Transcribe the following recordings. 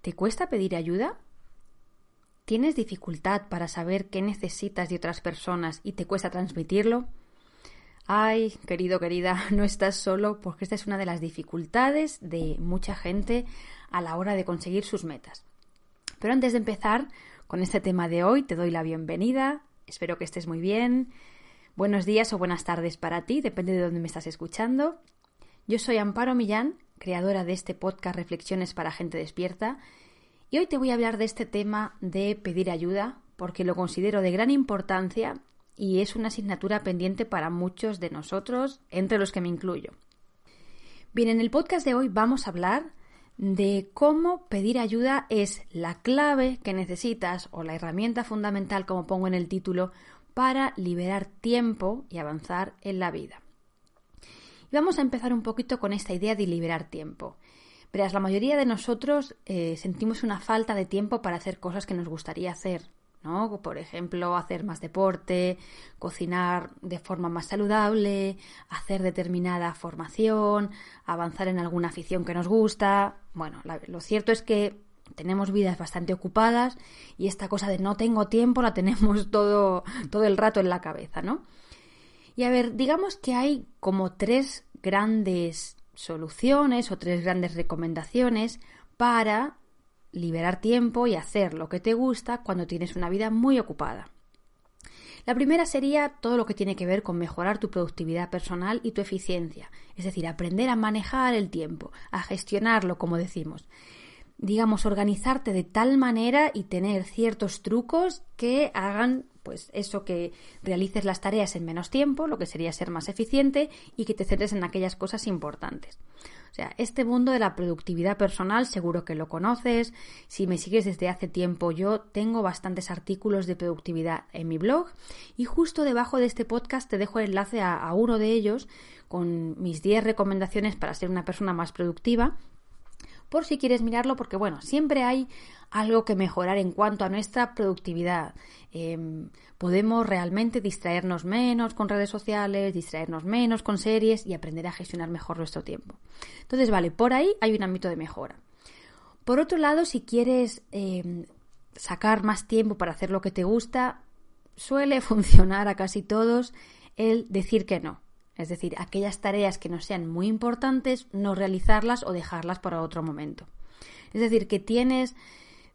¿Te cuesta pedir ayuda? ¿Tienes dificultad para saber qué necesitas de otras personas y te cuesta transmitirlo? Ay, querido, querida, no estás solo porque esta es una de las dificultades de mucha gente a la hora de conseguir sus metas. Pero antes de empezar con este tema de hoy, te doy la bienvenida. Espero que estés muy bien. Buenos días o buenas tardes para ti, depende de dónde me estás escuchando. Yo soy Amparo Millán, creadora de este podcast Reflexiones para Gente Despierta, y hoy te voy a hablar de este tema de pedir ayuda, porque lo considero de gran importancia y es una asignatura pendiente para muchos de nosotros, entre los que me incluyo. Bien, en el podcast de hoy vamos a hablar de cómo pedir ayuda es la clave que necesitas o la herramienta fundamental, como pongo en el título, para liberar tiempo y avanzar en la vida. Vamos a empezar un poquito con esta idea de liberar tiempo. Verás, la mayoría de nosotros eh, sentimos una falta de tiempo para hacer cosas que nos gustaría hacer. ¿no? Por ejemplo, hacer más deporte, cocinar de forma más saludable, hacer determinada formación, avanzar en alguna afición que nos gusta. Bueno, lo cierto es que tenemos vidas bastante ocupadas y esta cosa de no tengo tiempo la tenemos todo, todo el rato en la cabeza, ¿no? Y a ver, digamos que hay como tres grandes soluciones o tres grandes recomendaciones para liberar tiempo y hacer lo que te gusta cuando tienes una vida muy ocupada. La primera sería todo lo que tiene que ver con mejorar tu productividad personal y tu eficiencia, es decir, aprender a manejar el tiempo, a gestionarlo, como decimos. Digamos, organizarte de tal manera y tener ciertos trucos que hagan pues eso que realices las tareas en menos tiempo, lo que sería ser más eficiente y que te centres en aquellas cosas importantes. O sea, este mundo de la productividad personal seguro que lo conoces. Si me sigues desde hace tiempo, yo tengo bastantes artículos de productividad en mi blog y justo debajo de este podcast te dejo el enlace a, a uno de ellos con mis 10 recomendaciones para ser una persona más productiva por si quieres mirarlo, porque bueno, siempre hay algo que mejorar en cuanto a nuestra productividad. Em, podemos realmente distraernos menos con redes sociales, distraernos menos con series y aprender a gestionar mejor nuestro tiempo. Entonces, vale, por ahí hay un ámbito de mejora. Por otro lado, si quieres em, sacar más tiempo para hacer lo que te gusta, suele funcionar a casi todos el decir que no. Es decir, aquellas tareas que no sean muy importantes, no realizarlas o dejarlas para otro momento. Es decir, que tienes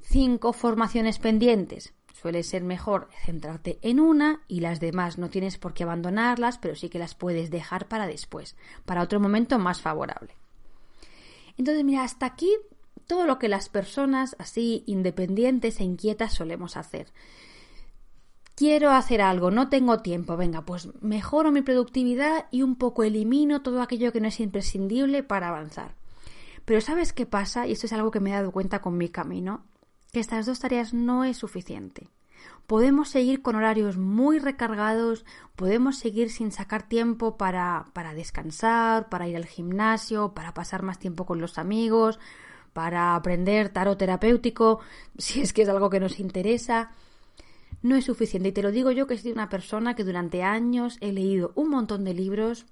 cinco formaciones pendientes. Suele ser mejor centrarte en una y las demás no tienes por qué abandonarlas, pero sí que las puedes dejar para después, para otro momento más favorable. Entonces, mira, hasta aquí todo lo que las personas así independientes e inquietas solemos hacer quiero hacer algo, no tengo tiempo, venga, pues mejoro mi productividad y un poco elimino todo aquello que no es imprescindible para avanzar. Pero ¿sabes qué pasa? Y esto es algo que me he dado cuenta con mi camino, que estas dos tareas no es suficiente. Podemos seguir con horarios muy recargados, podemos seguir sin sacar tiempo para, para descansar, para ir al gimnasio, para pasar más tiempo con los amigos, para aprender tarot terapéutico, si es que es algo que nos interesa no es suficiente. Y te lo digo yo que soy una persona que durante años he leído un montón de libros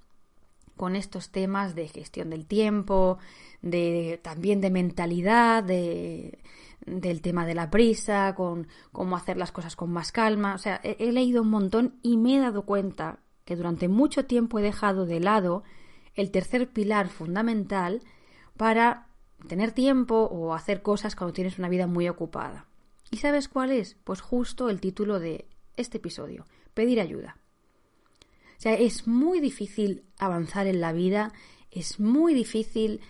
con estos temas de gestión del tiempo, de también de mentalidad, de, del tema de la prisa, con cómo hacer las cosas con más calma. O sea, he, he leído un montón y me he dado cuenta que durante mucho tiempo he dejado de lado el tercer pilar fundamental para tener tiempo o hacer cosas cuando tienes una vida muy ocupada. ¿Y sabes cuál es? Pues justo el título de este episodio, pedir ayuda. O sea, es muy difícil avanzar en la vida, es muy difícil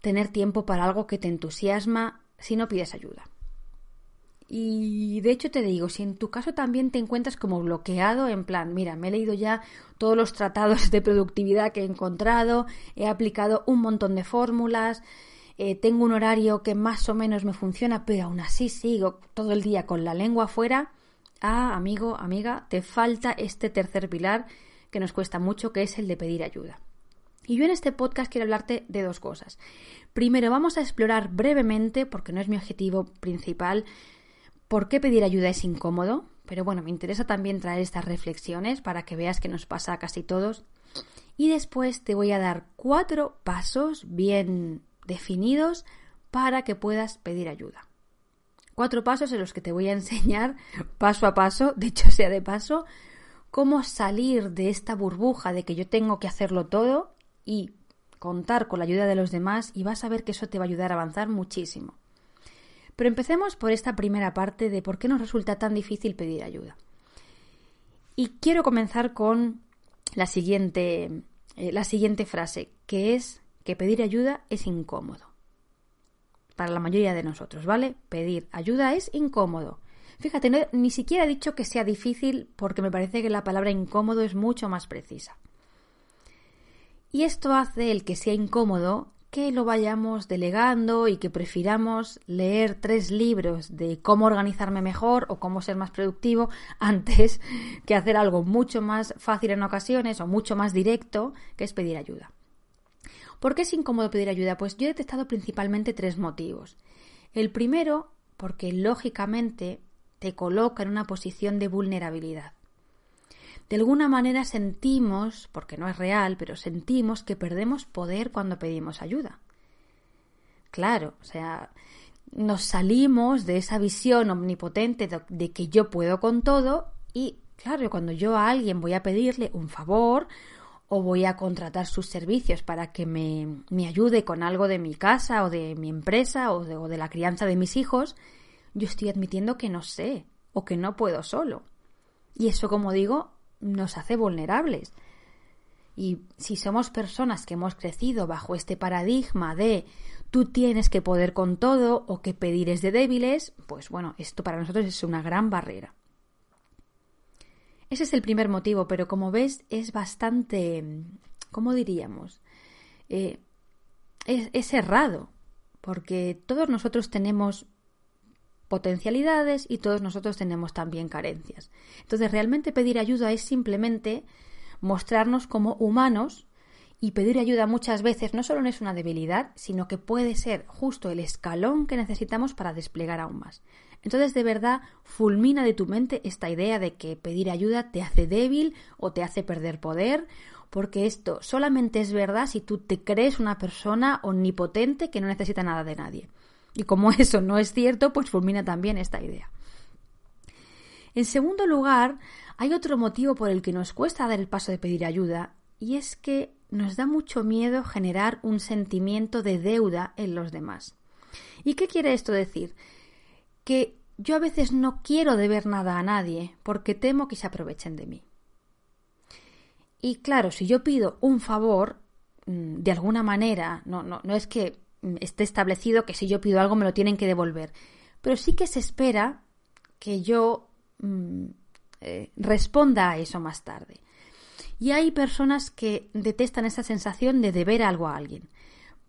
tener tiempo para algo que te entusiasma si no pides ayuda. Y de hecho te digo, si en tu caso también te encuentras como bloqueado, en plan, mira, me he leído ya todos los tratados de productividad que he encontrado, he aplicado un montón de fórmulas, eh, tengo un horario que más o menos me funciona, pero aún así sigo todo el día con la lengua afuera, ah, amigo, amiga, te falta este tercer pilar que nos cuesta mucho, que es el de pedir ayuda. Y yo en este podcast quiero hablarte de dos cosas. Primero, vamos a explorar brevemente, porque no es mi objetivo principal, por qué pedir ayuda es incómodo, pero bueno, me interesa también traer estas reflexiones para que veas que nos pasa a casi todos. Y después te voy a dar cuatro pasos bien definidos para que puedas pedir ayuda. Cuatro pasos en los que te voy a enseñar paso a paso, de hecho sea de paso, cómo salir de esta burbuja de que yo tengo que hacerlo todo y contar con la ayuda de los demás y vas a ver que eso te va a ayudar a avanzar muchísimo. Pero empecemos por esta primera parte de por qué nos resulta tan difícil pedir ayuda. Y quiero comenzar con la siguiente, eh, la siguiente frase, que es que pedir ayuda es incómodo. Para la mayoría de nosotros, ¿vale? Pedir ayuda es incómodo. Fíjate, ni siquiera he dicho que sea difícil porque me parece que la palabra incómodo es mucho más precisa. Y esto hace el que sea incómodo que lo vayamos delegando y que prefiramos leer tres libros de cómo organizarme mejor o cómo ser más productivo antes que hacer algo mucho más fácil en ocasiones o mucho más directo, que es pedir ayuda. ¿Por qué es incómodo pedir ayuda? Pues yo he detectado principalmente tres motivos. El primero, porque lógicamente te coloca en una posición de vulnerabilidad. De alguna manera sentimos, porque no es real, pero sentimos que perdemos poder cuando pedimos ayuda. Claro, o sea, nos salimos de esa visión omnipotente de, que yo puedo con todo y, claro, cuando yo a alguien voy a pedirle un favor o voy a contratar sus servicios para que me, me ayude con algo de mi casa o de mi empresa o de, o de la crianza de mis hijos, yo estoy admitiendo que no sé o que no puedo solo. Y eso, como digo, nos hace vulnerables. Y si somos personas que hemos crecido bajo este paradigma de tú tienes que poder con todo o que pedir es de débiles, pues bueno, esto para nosotros es una gran barrera. Ese es el primer motivo, pero como ves es bastante, ¿cómo diríamos? Eh, es, es errado, porque todos nosotros tenemos potencialidades y todos nosotros tenemos también carencias. Entonces, realmente pedir ayuda es simplemente mostrarnos como humanos y pedir ayuda muchas veces no solo no es una debilidad, sino que puede ser justo el escalón que necesitamos para desplegar aún más. Entonces, de verdad, fulmina de tu mente esta idea de que pedir ayuda te hace débil o te hace perder poder, porque esto solamente es verdad si tú te crees una persona omnipotente que no necesita nada de nadie. Y como eso no es cierto, pues fulmina también esta idea. En segundo lugar, hay otro motivo por el que nos cuesta dar el paso de pedir ayuda, y es que nos da mucho miedo generar un sentimiento de deuda en los demás. ¿Y qué quiere esto decir? Que yo a veces no quiero deber nada a nadie porque temo que se aprovechen de mí. Y claro, si yo pido un favor, mm, de alguna manera, no, no, no es que esté establecido que si yo pido algo me lo tienen que devolver. Pero sí que se espera que yo mm, eh, responda a eso más tarde. Y hay personas que detestan esa sensación de deber algo a alguien.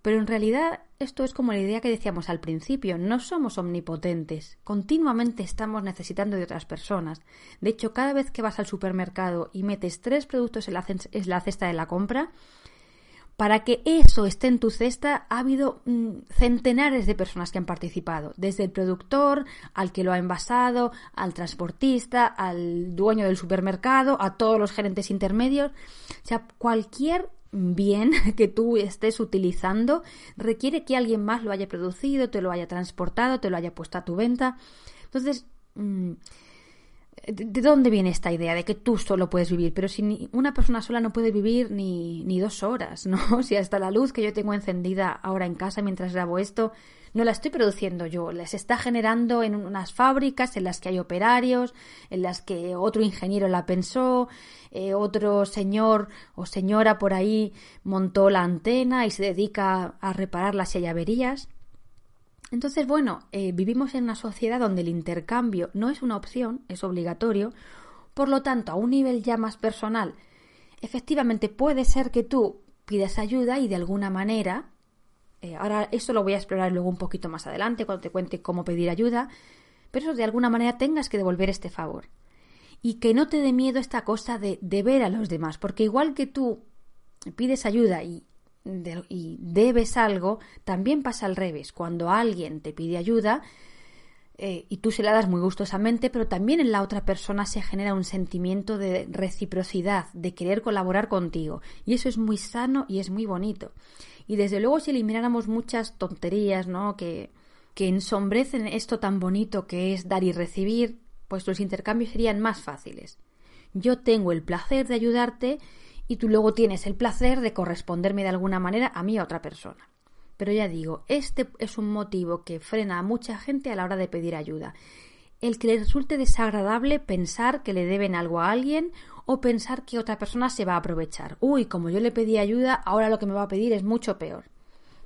Pero en realidad esto es como la idea que decíamos al principio, no somos omnipotentes, continuamente estamos necesitando de otras personas. De hecho, cada vez que vas al supermercado y metes tres productos en la cesta de la compra, para que eso esté en tu cesta ha habido mm, centenares de personas que han participado, desde el productor al que lo ha envasado, al transportista, al dueño del supermercado, a todos los gerentes intermedios. O sea, cualquier bien que tú estés utilizando requiere que alguien más lo haya producido, te lo haya transportado, te lo haya puesto a tu venta. Entonces, mm, ¿De dónde viene esta idea de que tú solo puedes vivir? Pero si una persona sola no puede vivir ni, ni dos horas, ¿no? Si hasta la luz que yo tengo encendida ahora en casa mientras grabo esto, no la estoy produciendo yo, la se está generando en unas fábricas en las que hay operarios, en las que otro ingeniero la pensó, eh, otro señor o señora por ahí montó la antena y se dedica a repararlas si hay averías. Entonces, bueno, eh, vivimos en una sociedad donde el intercambio no es una opción, es obligatorio, por lo tanto, a un nivel ya más personal, efectivamente puede ser que tú pidas ayuda y de alguna manera Eh, ahora esto lo voy a explorar luego un poquito más adelante cuando te cuente cómo pedir ayuda, pero eso de alguna manera tengas que devolver este favor. Y que no te dé miedo esta cosa de, de ver a los demás, porque igual que tú pides ayuda y, y debes algo, también pasa al revés. Cuando alguien te pide ayuda, eh, y tú se la das muy gustosamente, pero también en la otra persona se genera un sentimiento de reciprocidad, de querer colaborar contigo. Y eso es muy sano y es muy bonito. Y desde luego si elimináramos muchas tonterías, ¿no? Que, que ensombrecen esto tan bonito que es dar y recibir, pues los intercambios serían más fáciles. Yo tengo el placer de ayudarte y tú luego tienes el placer de corresponderme de alguna manera a mí a otra persona. Pero ya digo, este es un motivo que frena a mucha gente a la hora de pedir ayuda. El que le resulte desagradable pensar que le deben algo a alguien o pensar que otra persona se va a aprovechar. Uy, como yo le pedí ayuda, ahora lo que me va a pedir es mucho peor.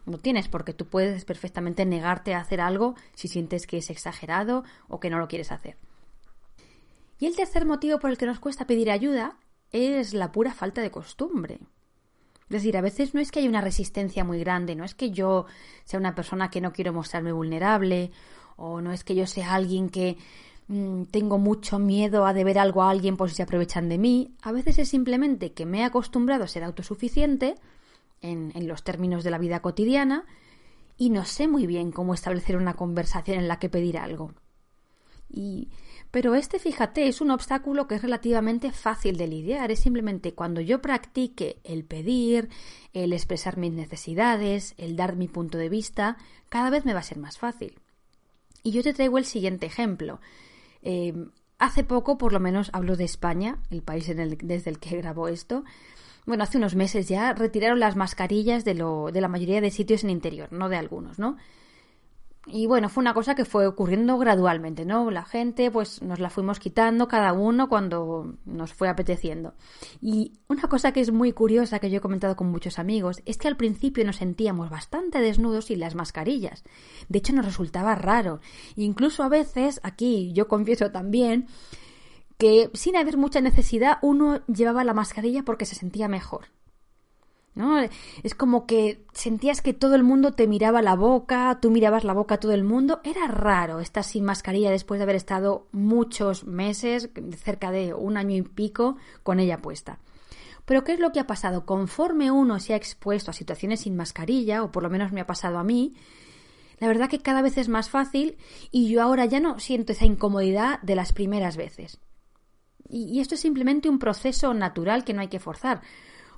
No tienes porque tú puedes perfectamente negarte a hacer algo si sientes que es exagerado o que no lo quieres hacer. Y el tercer motivo por el que nos cuesta pedir ayuda es la pura falta de costumbre. Es decir, a veces no es que haya una resistencia muy grande, no es que yo sea una persona que no quiero mostrarme vulnerable, o no es que yo sea alguien que mm, tengo mucho miedo a deber algo a alguien por si se aprovechan de mí. A veces es simplemente que me he acostumbrado a ser autosuficiente en, en los términos de la vida cotidiana y no sé muy bien cómo establecer una conversación en la que pedir algo. Y pero este, fíjate, es un obstáculo que es relativamente fácil de lidiar. Es simplemente cuando yo practique el pedir, el expresar mis necesidades, el dar mi punto de vista, cada vez me va a ser más fácil. Y yo te traigo el siguiente ejemplo. Em, hace poco, por lo menos hablo de España, el país desde el que grabo esto. Bueno, hace unos meses ya retiraron las mascarillas de, lo, de la mayoría de sitios en interior, no de algunos, ¿no? Y bueno, fue una cosa que fue ocurriendo gradualmente, ¿no? La gente, pues nos la fuimos quitando cada uno cuando nos fue apeteciendo. Y una cosa que es muy curiosa que yo he comentado con muchos amigos es que al principio nos sentíamos bastante desnudos sin las mascarillas. De hecho, nos resultaba raro. Incluso a veces, aquí yo confieso también, que sin haber mucha necesidad uno llevaba la mascarilla porque se sentía mejor. ¿No? Es como que sentías que todo el mundo te miraba la boca, tú mirabas la boca a todo el mundo. Era raro estar sin mascarilla después de haber estado muchos meses, cerca de un año y pico, con ella puesta. Pero ¿qué es lo que ha pasado? Conforme uno se ha expuesto a situaciones sin mascarilla, o por lo menos me ha pasado a mí, la verdad que cada vez es más fácil y yo ahora ya no siento esa incomodidad de las primeras veces. Y, esto es simplemente un proceso natural que no hay que forzar.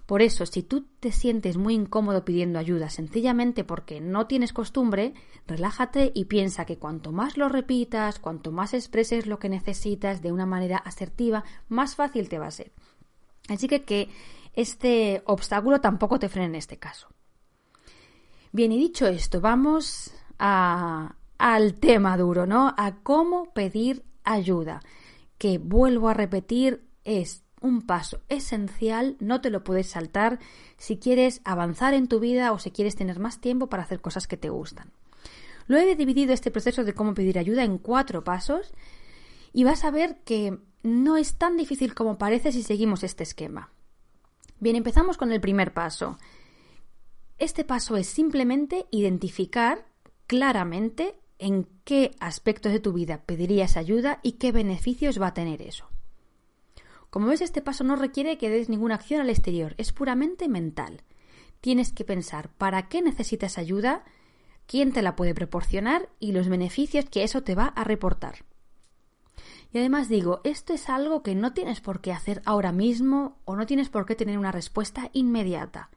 Por eso, si tú te sientes muy incómodo pidiendo ayuda sencillamente porque no tienes costumbre, relájate y piensa que cuanto más lo repitas, cuanto más expreses lo que necesitas de una manera asertiva, más fácil te va a ser. Así que que este obstáculo tampoco te frene en este caso. Bien, y dicho esto, vamos al tema duro, ¿no? A cómo pedir ayuda, que vuelvo a repetir, es un paso esencial, no te lo puedes saltar si quieres avanzar en tu vida o si quieres tener más tiempo para hacer cosas que te gustan. Lo he dividido este proceso de cómo pedir ayuda en cuatro pasos y vas a ver que no es tan difícil como parece si seguimos este esquema. Bien, empezamos con el primer paso. Este paso es simplemente identificar claramente en qué aspectos de tu vida pedirías ayuda y qué beneficios va a tener eso. Como ves, este paso no requiere que des ninguna acción al exterior, es puramente mental. Tienes que pensar para qué necesitas ayuda, quién te la puede proporcionar y los beneficios que eso te va a reportar. Y además digo, esto es algo que no tienes por qué hacer ahora mismo o no tienes por qué tener una respuesta inmediata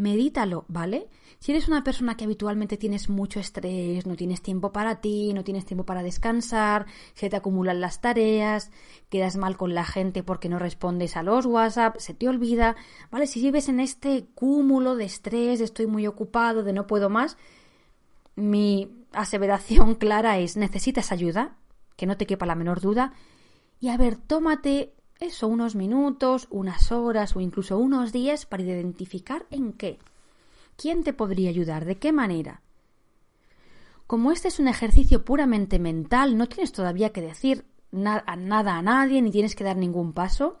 medítalo, ¿vale? Si eres una persona que habitualmente tienes mucho estrés, no tienes tiempo para ti, no tienes tiempo para descansar, se te acumulan las tareas, quedas mal con la gente porque no respondes a los WhatsApp, se te olvida, ¿vale? Si vives en este cúmulo de estrés, de estoy muy ocupado, de no puedo más, mi aseveración clara es necesitas ayuda, que no te quepa la menor duda, y a ver, tómate eso, unos minutos, unas horas o incluso unos días para identificar en qué. ¿Quién te podría ayudar? ¿De qué manera? Como este es un ejercicio puramente mental, no tienes todavía que decir nada a nadie ni tienes que dar ningún paso.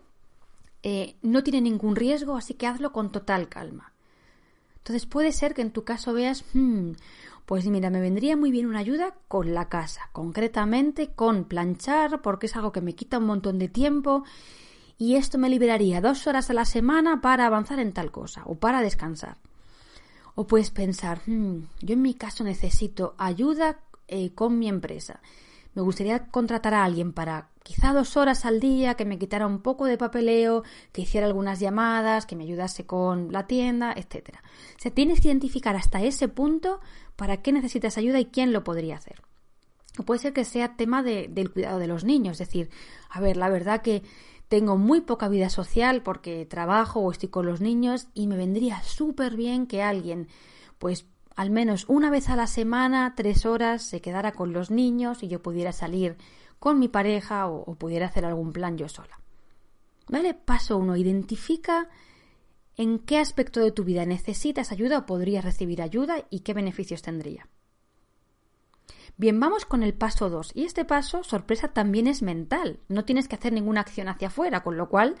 Eh, no tiene ningún riesgo, así que hazlo con total calma. Entonces puede ser que en tu caso veas, hmm, pues mira, me vendría muy bien una ayuda con la casa, concretamente con planchar, porque es algo que me quita un montón de tiempo y esto me liberaría dos horas a la semana para avanzar en tal cosa o para descansar. O puedes pensar, hmm, yo en mi caso necesito ayuda eh, con mi empresa. Me gustaría contratar a alguien para quizá dos horas al día, que me quitara un poco de papeleo, que hiciera algunas llamadas, que me ayudase con la tienda, etc. O sea, tienes que identificar hasta ese punto para qué necesitas ayuda y quién lo podría hacer. O puede ser que sea tema del cuidado de los niños, es decir, a ver, la verdad que tengo muy poca vida social porque trabajo o estoy con los niños y me vendría súper bien que alguien, pues al menos una vez a la semana, tres horas, se quedara con los niños y yo pudiera salir con mi pareja o, pudiera hacer algún plan yo sola. ¿Vale? Paso uno, identifica en qué aspecto de tu vida necesitas ayuda o podrías recibir ayuda y qué beneficios tendría. Bien, vamos con el paso 2. Y este paso, sorpresa, también es mental. No tienes que hacer ninguna acción hacia afuera, con lo cual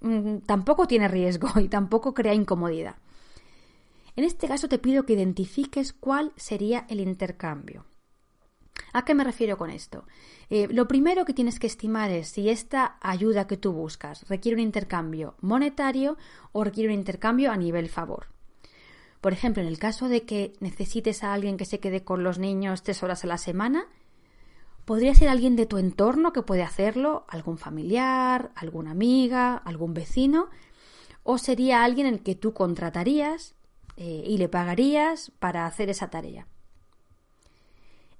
mm, tampoco tiene riesgo y tampoco crea incomodidad. En este caso te pido que identifiques cuál sería el intercambio. ¿A qué me refiero con esto? Eh, lo primero que tienes que estimar es si esta ayuda que tú buscas requiere un intercambio monetario o requiere un intercambio a nivel favor. Por ejemplo, en el caso de que necesites a alguien que se quede con los niños tres horas a la semana, podría ser alguien de tu entorno que puede hacerlo, algún familiar, alguna amiga, algún vecino, o sería alguien en el que tú contratarías eh, y le pagarías para hacer esa tarea.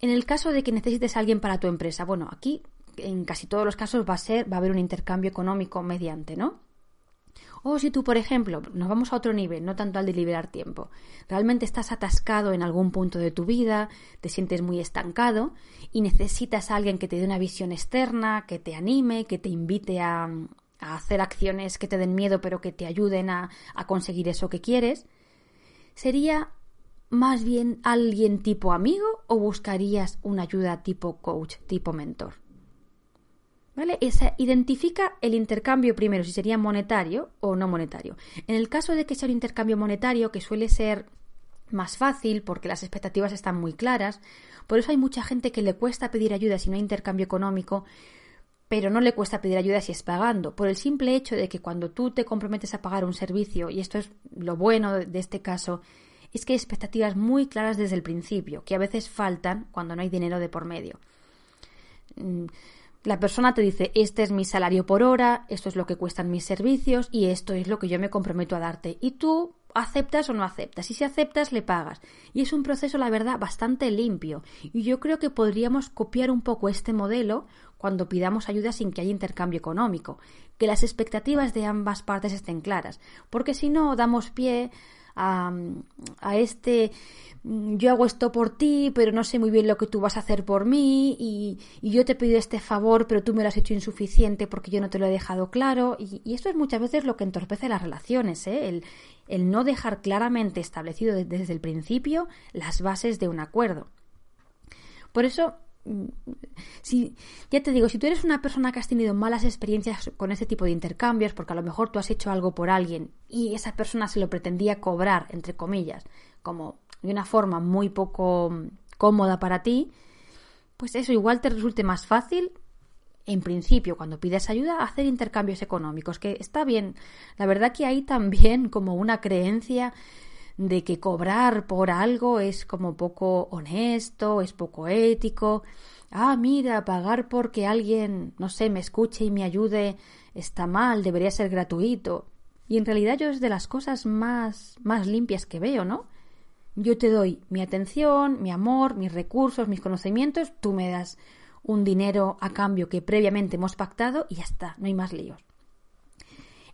En el caso de que necesites a alguien para tu empresa, bueno, aquí en casi todos los casos va a ser, va a haber un intercambio económico mediante, ¿no? O si tú, por ejemplo, nos vamos a otro nivel, no tanto al de liberar tiempo, realmente estás atascado en algún punto de tu vida, te sientes muy estancado y necesitas a alguien que te dé una visión externa, que te anime, que te invite a, hacer acciones que te den miedo pero que te ayuden a conseguir eso que quieres, sería más bien alguien tipo amigo o buscarías una ayuda tipo coach, tipo mentor? ¿Vale? Esa, identifica el intercambio primero, si sería monetario o no monetario. En el caso de que sea un intercambio monetario, que suele ser más fácil porque las expectativas están muy claras, por eso hay mucha gente que le cuesta pedir ayuda si no hay intercambio económico, pero no le cuesta pedir ayuda si es pagando, por el simple hecho de que cuando tú te comprometes a pagar un servicio, y esto es lo bueno de este caso, es que hay expectativas muy claras desde el principio, que a veces faltan cuando no hay dinero de por medio. Mm, la persona te dice, este es mi salario por hora, esto es lo que cuestan mis servicios y esto es lo que yo me comprometo a darte. Y tú aceptas o no aceptas. Y si aceptas, le pagas. Y es un proceso, la verdad, bastante limpio. Y yo creo que podríamos copiar un poco este modelo cuando pidamos ayuda sin que haya intercambio económico. Que las expectativas de ambas partes estén claras. Porque si no, damos pie a, este mm, yo hago esto por ti, pero no sé muy bien lo que tú vas a hacer por mí y, yo te he pedido este favor, pero tú me lo has hecho insuficiente porque yo no te lo he dejado claro. Y, esto es muchas veces lo que entorpece las relaciones, ¿eh? el, el no dejar claramente establecido desde el principio las bases de un acuerdo. Por eso si, ya te digo, si tú eres una persona que has tenido malas experiencias con ese tipo de intercambios, porque a lo mejor tú has hecho algo por alguien y esa persona se lo pretendía cobrar, entre comillas, como de una forma muy poco cómoda para ti, pues eso igual te resulte más fácil, en principio, cuando pides ayuda, hacer intercambios económicos, que está bien. La verdad que hay también como una creencia de que cobrar por algo es como poco honesto, es poco ético. Ah, mira, pagar porque alguien, no sé, me escuche y me ayude está mal, debería ser gratuito. Y en realidad yo es de las cosas más, más limpias que veo, ¿no? Yo te doy mi atención, mi amor, mis recursos, mis conocimientos, tú me das un dinero a cambio que previamente hemos pactado y ya está, no hay más líos.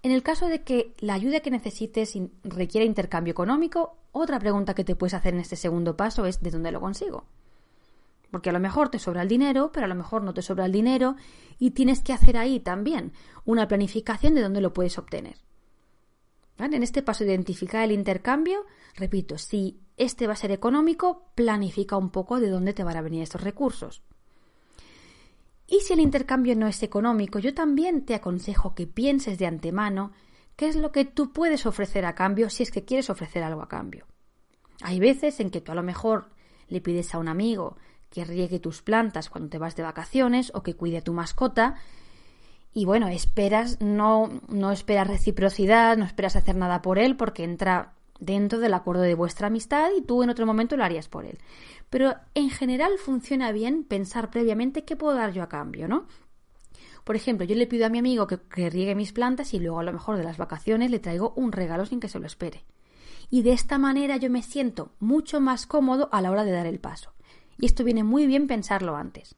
En el caso de que la ayuda que necesites requiera intercambio económico, otra pregunta que te puedes hacer en este segundo paso es ¿de dónde lo consigo? Porque a lo mejor te sobra el dinero, pero a lo mejor no te sobra el dinero y tienes que hacer ahí también una planificación de dónde lo puedes obtener. En este paso de identificar el intercambio, repito, si este va a ser económico, planifica un poco de dónde te van a venir estos recursos. Y si el intercambio no es económico, yo también te aconsejo que pienses de antemano ¿Qué es lo que tú puedes ofrecer a cambio si es que quieres ofrecer algo a cambio? Hay veces en que tú a lo mejor le pides a un amigo que riegue tus plantas cuando te vas de vacaciones o que cuide a tu mascota y bueno, esperas, no, no esperas reciprocidad, no esperas hacer nada por él porque entra dentro del acuerdo de vuestra amistad y tú en otro momento lo harías por él. Pero en general funciona bien pensar previamente qué puedo dar yo a cambio, ¿no? Por ejemplo, yo le pido a mi amigo que, que riegue mis plantas y luego a lo mejor de las vacaciones le traigo un regalo sin que se lo espere. Y de esta manera yo me siento mucho más cómodo a la hora de dar el paso. Y esto viene muy bien pensarlo antes.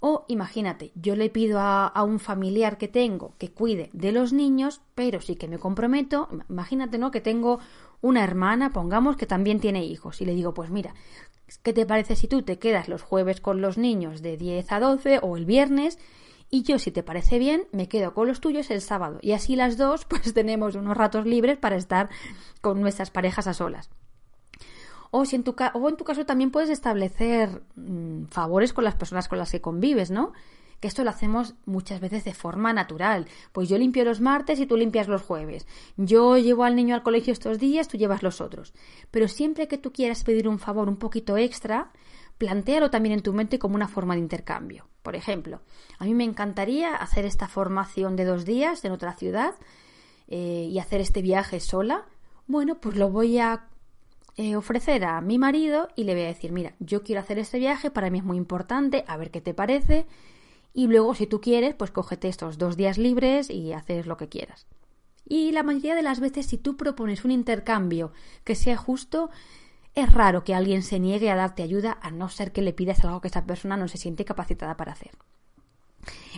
O imagínate, yo le pido a, un familiar que tengo que cuide de los niños, pero sí que me comprometo, imagínate, ¿no? Que tengo una hermana, pongamos, que también tiene hijos, y le digo, pues mira, ¿qué te parece si tú te quedas los jueves con los niños de 10 a 12 o el viernes? Y yo, si te parece bien, me quedo con los tuyos el sábado. Y así las dos, pues tenemos unos ratos libres para estar con nuestras parejas a solas. O, si en tu o en tu caso también puedes establecer mm, favores con las personas con las que convives, ¿no? Que esto lo hacemos muchas veces de forma natural. Pues yo limpio los martes y tú limpias los jueves. Yo llevo al niño al colegio estos días, tú llevas los otros. Pero siempre que tú quieras pedir un favor un poquito extra, plantéalo también en tu mente como una forma de intercambio. Por ejemplo, a mí me encantaría hacer esta formación de dos días en otra ciudad eh, y hacer este viaje sola. Bueno, pues lo voy a eh, ofrecer a mi marido y le voy a decir, mira, yo quiero hacer este viaje, para mí es muy importante, a ver qué te parece. Y luego, si tú quieres, pues cógete estos dos días libres y haces lo que quieras. Y la mayoría de las veces, si tú propones un intercambio que sea justo, es raro que alguien se niegue a darte ayuda a no ser que le pidas algo que esa persona no se siente capacitada para hacer.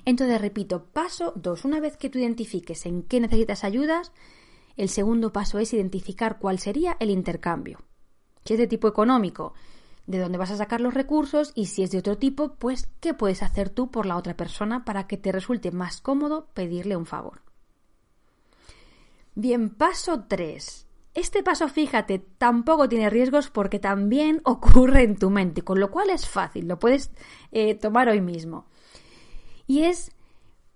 Entonces, repito, paso dos. Una vez que tú identifiques en qué necesitas ayudas, el segundo paso es identificar cuál sería el intercambio. Si es de tipo económico, de dónde vas a sacar los recursos y si es de otro tipo, pues qué puedes hacer tú por la otra persona para que te resulte más cómodo pedirle un favor. Bien, paso 3. Este paso, fíjate, tampoco tiene riesgos porque también ocurre en tu mente, con lo cual es fácil, lo puedes eh, tomar hoy mismo. Y es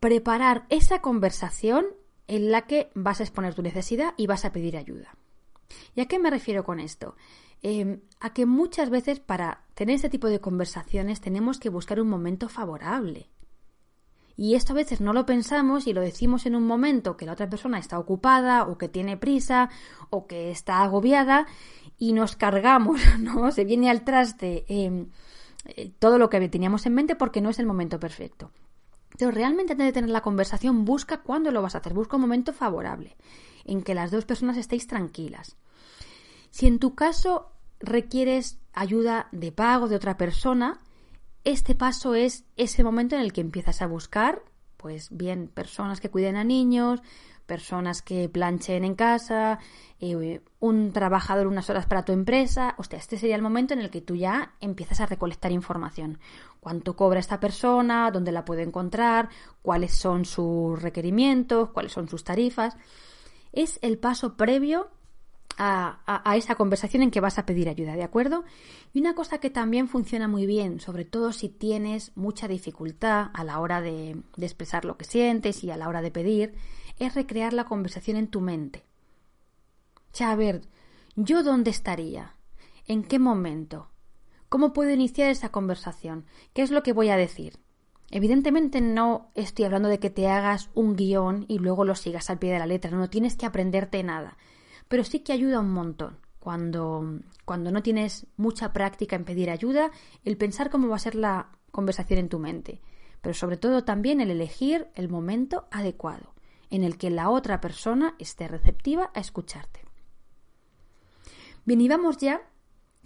preparar esa conversación en la que vas a exponer tu necesidad y vas a pedir ayuda. ¿Y a qué me refiero con esto? Em, a que muchas veces para tener este tipo de conversaciones tenemos que buscar un momento favorable. Y esto a veces no lo pensamos y lo decimos en un momento que la otra persona está ocupada o que tiene prisa o que está agobiada y nos cargamos, ¿no? Se viene al traste em, eh, todo lo que teníamos en mente porque no es el momento perfecto. Pero realmente antes de tener la conversación, busca cuándo lo vas a hacer, busca un momento favorable, en que las dos personas estéis tranquilas. Si en tu caso requieres ayuda de pago de otra persona, este paso es ese momento en el que empiezas a buscar, pues bien, personas que cuiden a niños, personas que planchen en casa, eh, un trabajador unas horas para tu empresa. Hostia, este sería el momento en el que tú ya empiezas a recolectar información. Cuánto cobra esta persona, dónde la puedo encontrar, cuáles son sus requerimientos, cuáles son sus tarifas. Es el paso previo a, esa conversación en que vas a pedir ayuda, ¿de acuerdo? Y una cosa que también funciona muy bien, sobre todo si tienes mucha dificultad a la hora de, de expresar lo que sientes y a la hora de pedir, es recrear la conversación en tu mente. Ya, a ver, ¿yo dónde estaría? ¿En qué momento? ¿Cómo puedo iniciar esa conversación? ¿Qué es lo que voy a decir? Evidentemente no estoy hablando de que te hagas un guion y luego lo sigas al pie de la letra, no tienes que aprenderte nada, pero sí que ayuda un montón. Cuando, cuando no tienes mucha práctica en pedir ayuda, el pensar cómo va a ser la conversación en tu mente, pero sobre todo también el elegir el momento adecuado en el que la otra persona esté receptiva a escucharte. Bien, y vamos ya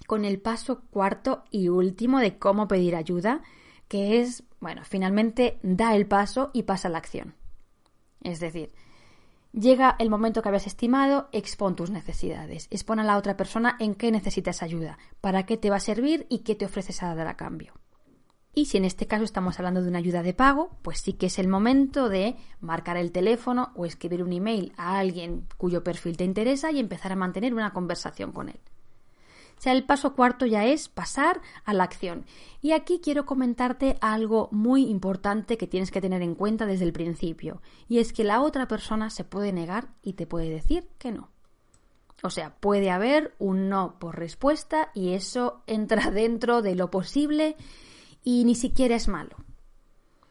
con el paso cuarto y último de cómo pedir ayuda, que es, bueno, finalmente da el paso y pasa a la acción. Es decir, llega el momento que habías estimado, expon tus necesidades, expon a la otra persona en qué necesitas ayuda, para qué te va a servir y qué te ofreces a dar a cambio. Y si en este caso estamos hablando de una ayuda de pago, pues sí que es el momento de marcar el teléfono o escribir un email a alguien cuyo perfil te interesa y empezar a mantener una conversación con él. O sea, el paso cuarto ya es pasar a la acción. Y aquí quiero comentarte algo muy importante que tienes que tener en cuenta desde el principio. Y es que la otra persona se puede negar y te puede decir que no. O sea, puede haber un no por respuesta y eso entra dentro de lo posible y ni siquiera es malo.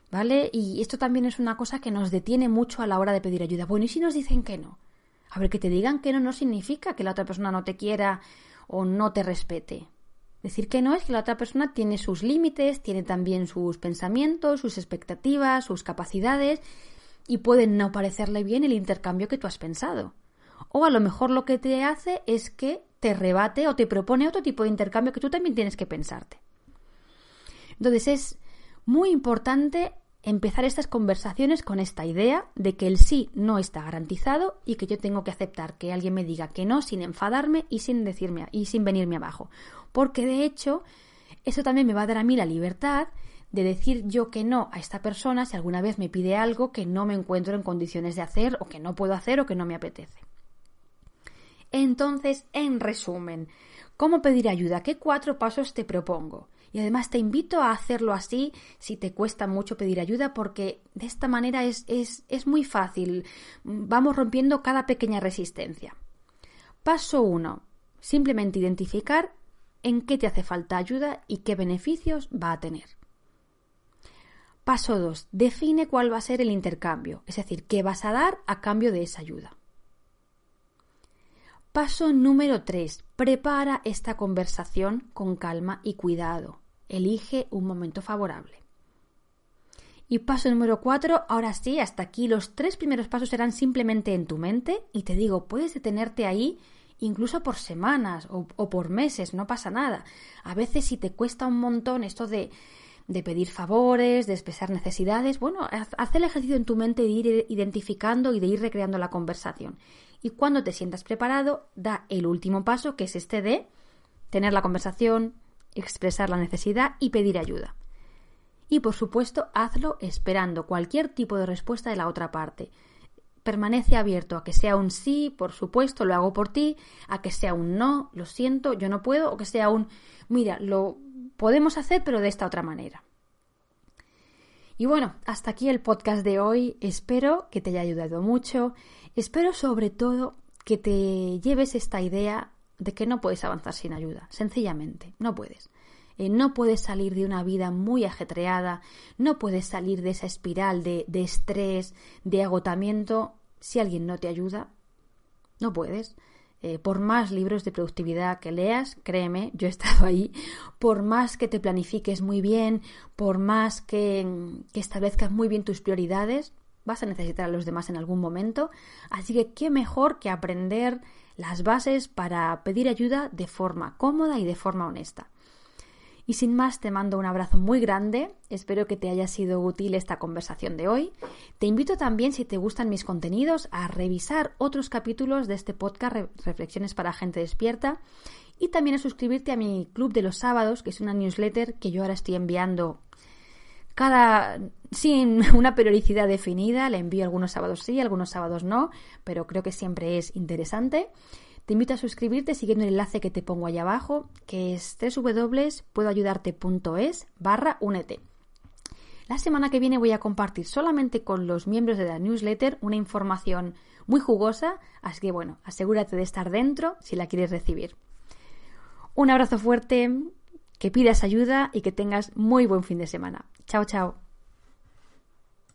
¿Vale? Y esto también es una cosa que nos detiene mucho a la hora de pedir ayuda. Bueno, ¿y si nos dicen que no? A ver, que te digan que no no significa que la otra persona no te quiera o no te respete. Decir que no es que la otra persona tiene sus límites, tiene también sus pensamientos, sus expectativas, sus capacidades y puede no parecerle bien el intercambio que tú has pensado. O a lo mejor lo que te hace es que te rebate o te propone otro tipo de intercambio que tú también tienes que pensarte. Entonces es muy importante empezar estas conversaciones con esta idea de que el sí no está garantizado y que yo tengo que aceptar que alguien me diga que no sin enfadarme y sin decirme y sin venirme abajo, porque de hecho eso también me va a dar a mí la libertad de decir yo que no a esta persona si alguna vez me pide algo que no me encuentro en condiciones de hacer o que no puedo hacer o que no me apetece. Entonces, en resumen, ¿cómo pedir ayuda? ¿Qué cuatro pasos te propongo? Y además te invito a hacerlo así si te cuesta mucho pedir ayuda porque de esta manera es, es, es muy fácil. Vamos rompiendo cada pequeña resistencia. Paso 1. Simplemente identificar en qué te hace falta ayuda y qué beneficios va a tener. Paso 2. Define cuál va a ser el intercambio, es decir, qué vas a dar a cambio de esa ayuda. Paso número 3. Prepara esta conversación con calma y cuidado. Elige un momento favorable. Y paso número 4. Ahora sí, hasta aquí los tres primeros pasos serán simplemente en tu mente y te digo, puedes detenerte ahí incluso por semanas o, por meses, no pasa nada. A veces si te cuesta un montón esto de de pedir favores, de expresar necesidades. Bueno, haz el ejercicio en tu mente de ir identificando y de ir recreando la conversación. Y cuando te sientas preparado, da el último paso, que es este de tener la conversación, expresar la necesidad y pedir ayuda. Y por supuesto, hazlo esperando cualquier tipo de respuesta de la otra parte. Permanece abierto a que sea un sí, por supuesto, lo hago por ti, a que sea un no, lo siento, yo no puedo, o que sea un mira, lo podemos hacer, pero de esta otra manera. Y bueno, hasta aquí el podcast de hoy. Espero que te haya ayudado mucho. Espero sobre todo que te lleves esta idea de que no puedes avanzar sin ayuda. Sencillamente, no puedes. Eh, no puedes salir de una vida muy ajetreada, no puedes salir de esa espiral de, estrés, de agotamiento, si alguien no te ayuda. No puedes. Eh, por más libros de productividad que leas, créeme, yo he estado ahí, por más que te planifiques muy bien, por más que, que establezcas muy bien tus prioridades, vas a necesitar a los demás en algún momento. Así que qué mejor que aprender las bases para pedir ayuda de forma cómoda y de forma honesta. Y sin más, te mando un abrazo muy grande. Espero que te haya sido útil esta conversación de hoy. Te invito también, si te gustan mis contenidos, a revisar otros capítulos de este podcast Reflexiones para Gente Despierta y también a suscribirte a mi club de los sábados, que es una newsletter que yo ahora estoy enviando cada sin una periodicidad definida, la envío algunos sábados sí, algunos sábados no, pero creo que siempre es interesante. Te invito a suscribirte siguiendo el enlace que te pongo ahí abajo, que es www.puedoayudarte.es barra únete. La semana que viene voy a compartir solamente con los miembros de la newsletter una información muy jugosa, así que bueno, asegúrate de estar dentro si la quieres recibir. Un abrazo fuerte, que pidas ayuda y que tengas muy buen fin de semana. Chao, chao.